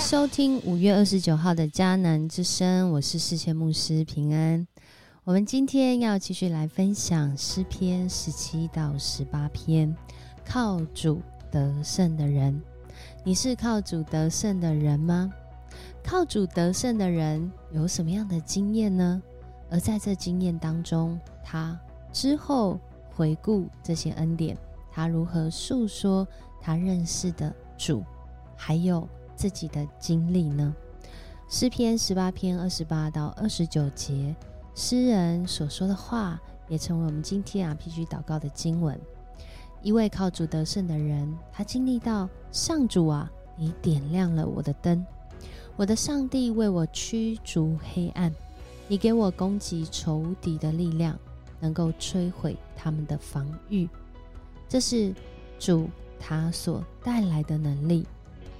收听五月二十九号的迦南之声，我是世界牧师平安。我们今天要继续来分享诗篇十七到十八篇，靠主得胜的人。你是靠主得胜的人吗？靠主得胜的人有什么样的经验呢？而在这经验当中，他之后回顾这些恩典，他如何诉说他认识的主，还有自己的经历呢？诗篇十八篇二十八到二十九节，诗人所说的话，也成为我们今天啊必须祷告的经文。一位靠主得胜的人，他经历到上主啊，你点亮了我的灯。我的上帝为我驱逐黑暗，你给我攻击仇敌的力量，能够摧毁他们的防御。这是主他所带来的能力，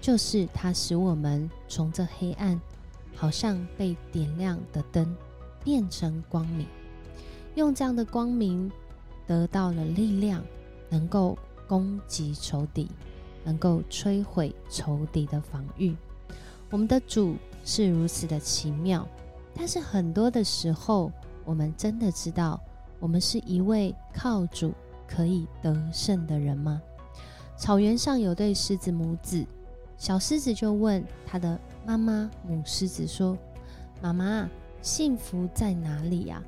就是它使我们从这黑暗，好像被点亮的灯，变成光明，用这样的光明得到了力量，能够攻击仇敌，能够摧毁仇敌的防御。我们的主是如此的奇妙，但是很多的时候，我们真的知道我们是一位靠主可以得胜的人吗？草原上有对狮子母子，小狮子就问他的妈妈母狮子说：“妈妈，幸福在哪里呀？”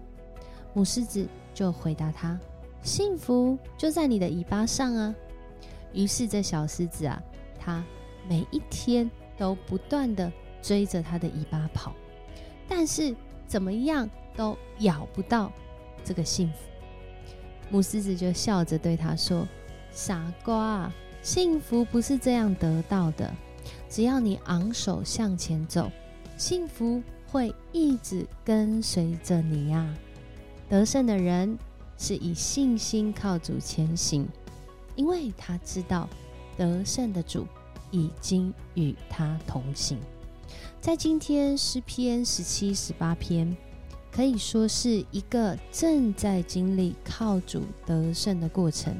母狮子就回答他：“幸福就在你的尾巴上啊。”于是这小狮子啊，它每一天。都不断的追着他的尾巴跑，但是怎么样都咬不到这个幸福。母狮子就笑着对他说：“傻瓜，幸福不是这样得到的。只要你昂首向前走，幸福会一直跟随着你呀。得胜的人是以信心靠主前行，因为他知道得胜的主。”已经与他同行，在今天诗篇十七、十八篇，可以说是一个正在经历靠主得胜的过程，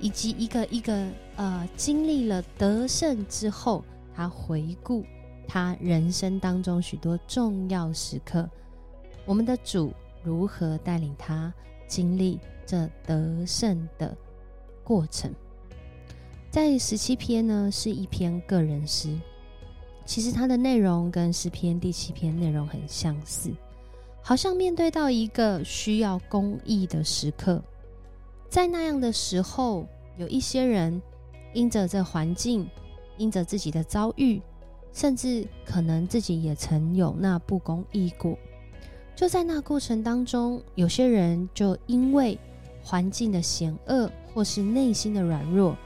以及一个一个呃经历了得胜之后，他回顾他人生当中许多重要时刻，我们的主如何带领他经历这得胜的过程。在十七篇呢，是一篇个人诗。其实它的内容跟诗篇第七篇内容很相似，好像面对到一个需要公义的时刻，在那样的时候，有一些人因着这环境，因着自己的遭遇，甚至可能自己也曾有那不公义过。就在那过程当中，有些人就因为环境的险恶，或是内心的软弱。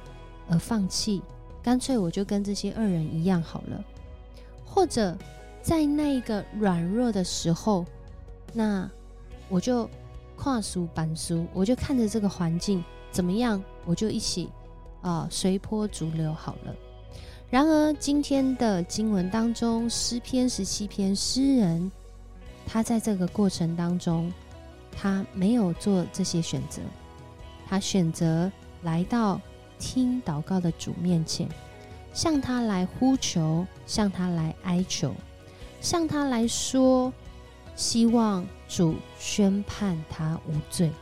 而放弃，干脆我就跟这些恶人一样好了。或者在那一个软弱的时候，那我就跨俗板俗，我就看着这个环境怎么样，我就一起啊随波逐流好了。然而今天的经文当中，诗篇十七篇，诗人他在这个过程当中，他没有做这些选择，他选择来到。听祷告的主面前，向他来呼求，向他来哀求，向他来说，希望主宣判他无罪，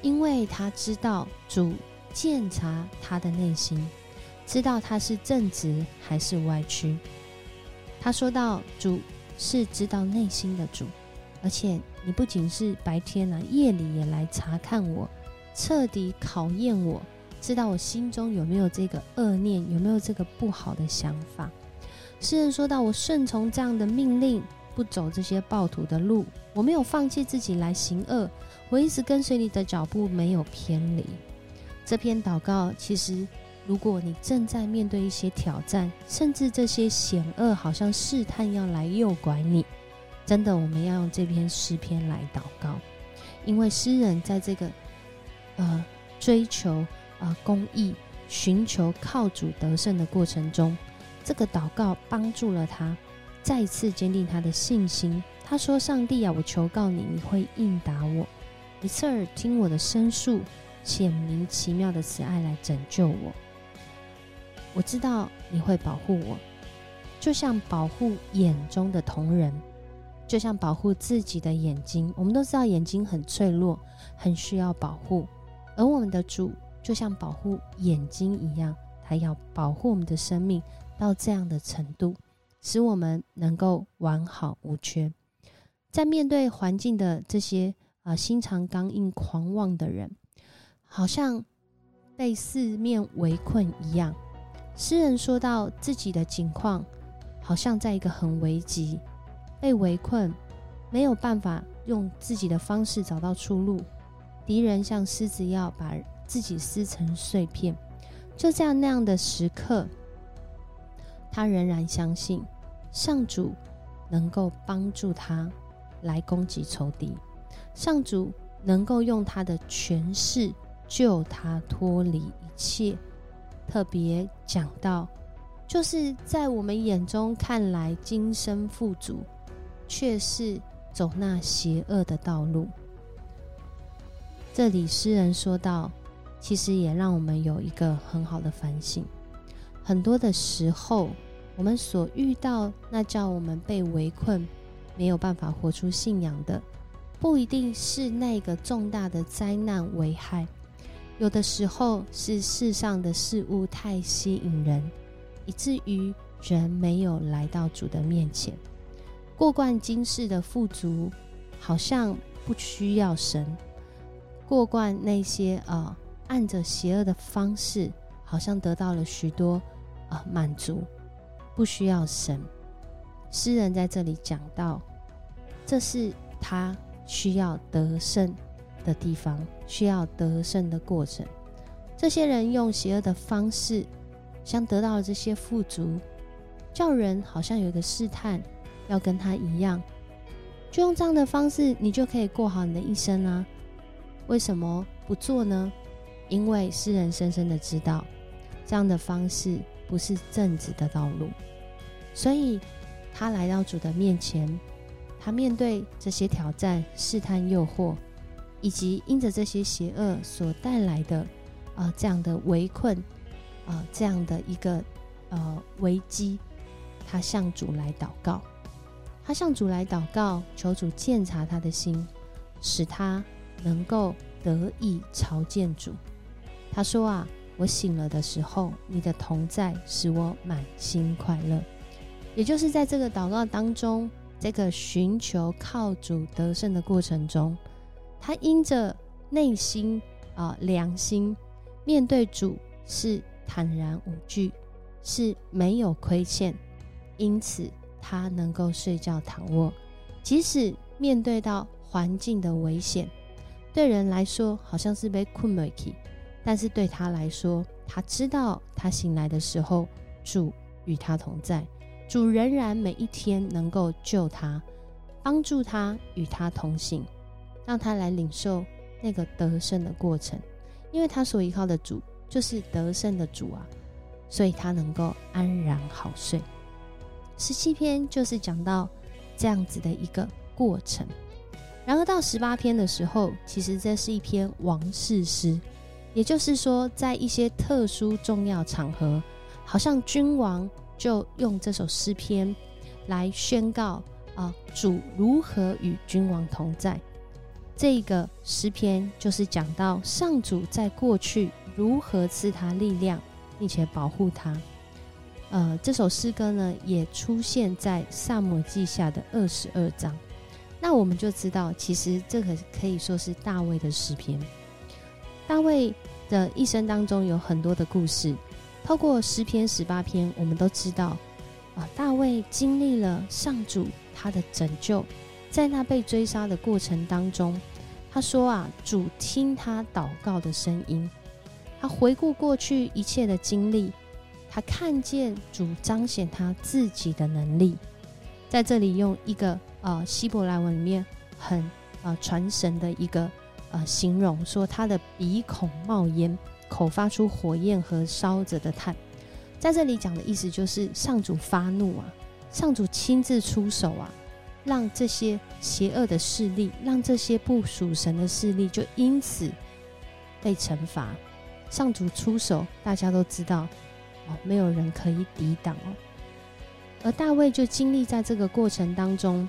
因为他知道主鉴察他的内心，知道他是正直还是歪曲。他说到主是知道内心的主，而且你不仅是白天啊，夜里也来查看我，彻底考验我。知道我心中有没有这个恶念，有没有这个不好的想法。诗人说到：“我顺从这样的命令，不走这些暴徒的路，我没有放弃自己来行恶，我一直跟随你的脚步，没有偏离。”这篇祷告，其实如果你正在面对一些挑战，甚至这些险恶好像试探要来诱拐你，真的，我们要用这篇诗篇来祷告，因为诗人在这个呃追求。啊，公益寻求靠主得胜的过程中，这个祷告帮助了他再次坚定他的信心。他说：“上帝啊，我求告你，你会应答我，你侧耳听我的申诉，显明奇妙的慈爱来拯救我。我知道你会保护我。”就像保护眼中的瞳仁，就像保护自己的眼睛。我们都知道眼睛很脆弱，很需要保护，而我们的主就像保护眼睛一样，他要保护我们的生命到这样的程度，使我们能够完好无缺。在面对环境的这些啊心肠刚硬、狂妄的人，好像被四面围困一样。诗人说到自己的境况。好像在一个很危急、被围困，没有办法用自己的方式找到出路。敌人像狮子要把自己撕成碎片。就这样那样的时刻，他仍然相信上主能够帮助他来攻击仇敌，上主能够用他的权势救他脱离一切。特别讲到。就是在我们眼中看来，今生富足，却是走那邪恶的道路。这里诗人说到，其实也让我们有一个很好的反省。很多的时候，我们所遇到那叫我们被围困、没有办法活出信仰的，不一定是那个重大的灾难危害，有的时候是世上的事物太吸引人。以至于人没有来到主的面前，过惯今世的富足，好像不需要神；过惯那些呃按着邪恶的方式，好像得到了许多呃满足，不需要神。诗人在这里讲到，这是他需要得胜的地方，需要得胜的过程。这些人用邪恶的方式。像得到了这些富足，叫人好像有一个试探，要跟他一样，就用这样的方式，你就可以过好你的一生啊？为什么不做呢？因为诗人深深的知道，这样的方式不是正直的道路，所以他来到主的面前，他面对这些挑战、试探、诱惑，以及因着这些邪恶所带来的啊这样的围困。啊，这样的一个呃危机，他向主来祷告，他向主来祷告，求主鉴察他的心，使他能够得以朝见主。他说啊，我醒了的时候，你的同在使我满心快乐。也就是在这个祷告当中，这个寻求靠主得胜的过程中，他因着内心啊良心面对主是。坦然无惧，是没有亏欠，因此他能够睡觉躺卧，即使面对到环境的危险，对人来说好像是被困没起，但是对他来说，他知道他醒来的时候，主与他同在，主仍然每一天能够救他，帮助他与他同行，让他来领受那个得胜的过程，因为他所依靠的主。就是得胜的主啊，所以他能够安然好睡。十七篇就是讲到这样子的一个过程。然而到十八篇的时候，其实这是一篇王室诗，也就是说，在一些特殊重要场合，好像君王就用这首诗篇来宣告啊，主如何与君王同在。这个诗篇就是讲到上主在过去。如何赐他力量，并且保护他？呃，这首诗歌呢，也出现在萨姆记下的二十二章。那我们就知道，其实这个可以说是大卫的诗篇。大卫的一生当中有很多的故事，透过诗篇十八篇，我们都知道啊，大卫经历了上主他的拯救，在那被追杀的过程当中，他说啊，主听他祷告的声音。他回顾过去一切的经历，他看见主彰显他自己的能力，在这里用一个呃希伯来文里面很呃传神的一个呃形容，说他的鼻孔冒烟，口发出火焰和烧着的炭，在这里讲的意思就是上主发怒啊，上主亲自出手啊，让这些邪恶的势力，让这些不属神的势力就因此被惩罚。上主出手，大家都知道哦，没有人可以抵挡哦。而大卫就经历在这个过程当中，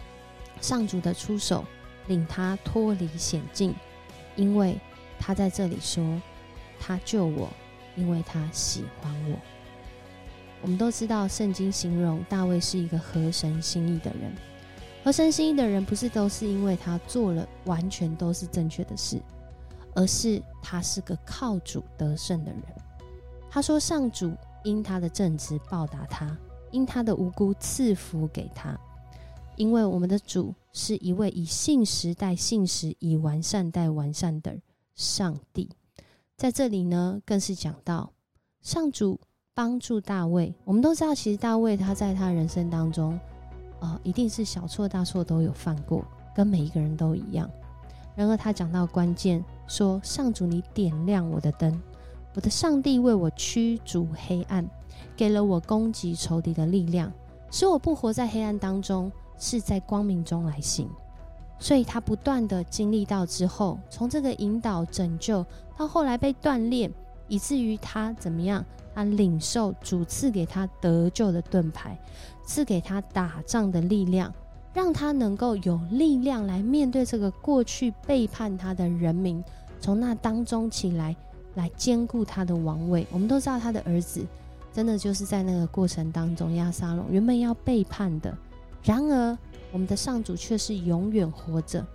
上主的出手，领他脱离险境，因为他在这里说，他救我，因为他喜欢我。我们都知道，圣经形容大卫是一个合神心意的人。合神心意的人，不是都是因为他做了完全都是正确的事，而是他是个靠主得胜的人。他说：“上主因他的正直报答他。”因他的无辜赐福给他，因为我们的主是一位以信实代信实，以完善待完善的上帝。在这里呢，更是讲到上主帮助大卫。我们都知道，其实大卫他在他人生当中，呃，一定是小错大错都有犯过，跟每一个人都一样。然而他讲到关键，说：“上主，你点亮我的灯，我的上帝为我驱逐黑暗。”给了我攻击仇敌的力量，使我不活在黑暗当中，是在光明中来行。所以他不断的经历到之后，从这个引导拯救到后来被锻炼，以至于他怎么样？他领受主赐给他得救的盾牌，赐给他打仗的力量，让他能够有力量来面对这个过去背叛他的人民，从那当中起来，来兼顾他的王位。我们都知道他的儿子。真的就是在那个过程当中，亚沙龙原本要背叛的，然而我们的上主却是永远活着。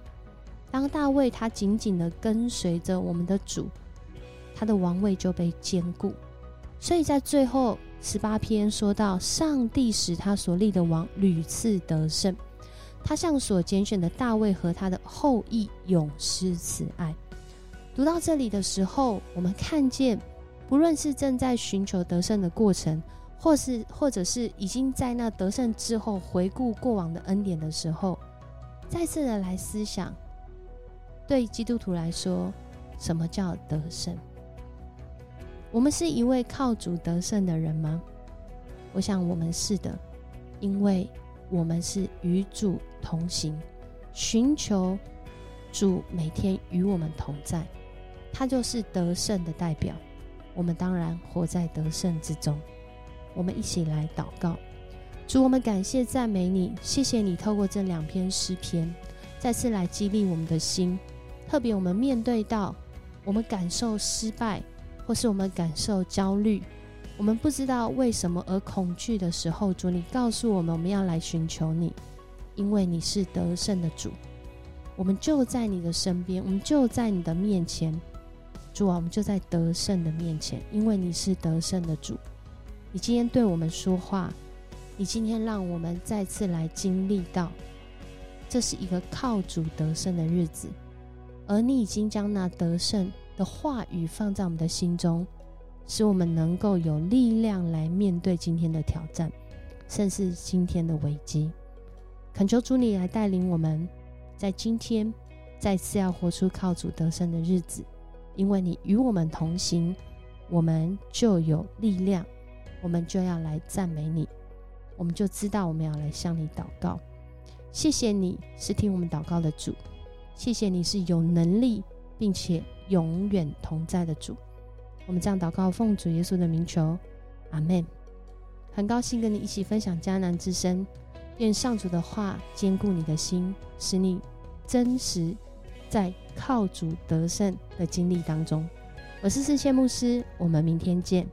当大卫他紧紧的跟随着我们的主，他的王位就被坚固。所以在最后十八篇说到，上帝使他所立的王屡次得胜，他向所拣选的大卫和他的后裔永施慈爱。读到这里的时候，我们看见。不论是正在寻求得胜的过程，或是或者是已经在那得胜之后回顾过往的恩典的时候，再次的来思想，对基督徒来说，什么叫得胜？我们是一位靠主得胜的人吗？我想我们是的，因为我们是与主同行，寻求主每天与我们同在，他就是得胜的代表。我们当然活在得胜之中。我们一起来祷告，主，我们感谢赞美你，谢谢你透过这两篇诗篇，再次来激励我们的心。特别我们面对到我们感受失败，或是我们感受焦虑，我们不知道为什么而恐惧的时候，主，你告诉我们，我们要来寻求你，因为你是得胜的主。我们就在你的身边，我们就在你的面前。主啊，我们就在得胜的面前，因为你是得胜的主。你今天对我们说话，你今天让我们再次来经历到，这是一个靠主得胜的日子。而你已经将那得胜的话语放在我们的心中，使我们能够有力量来面对今天的挑战，甚至今天的危机。恳求主你来带领我们，在今天再次要活出靠主得胜的日子。因为你与我们同行，我们就有力量，我们就要来赞美你，我们就知道我们要来向你祷告。谢谢你是听我们祷告的主，谢谢你是有能力并且永远同在的主。我们这样祷告，奉主耶稣的名求，阿门。很高兴跟你一起分享迦南之声，愿上主的话坚固你的心，使你真实。在靠主得胜的经历当中，我是世界牧师，我们明天见。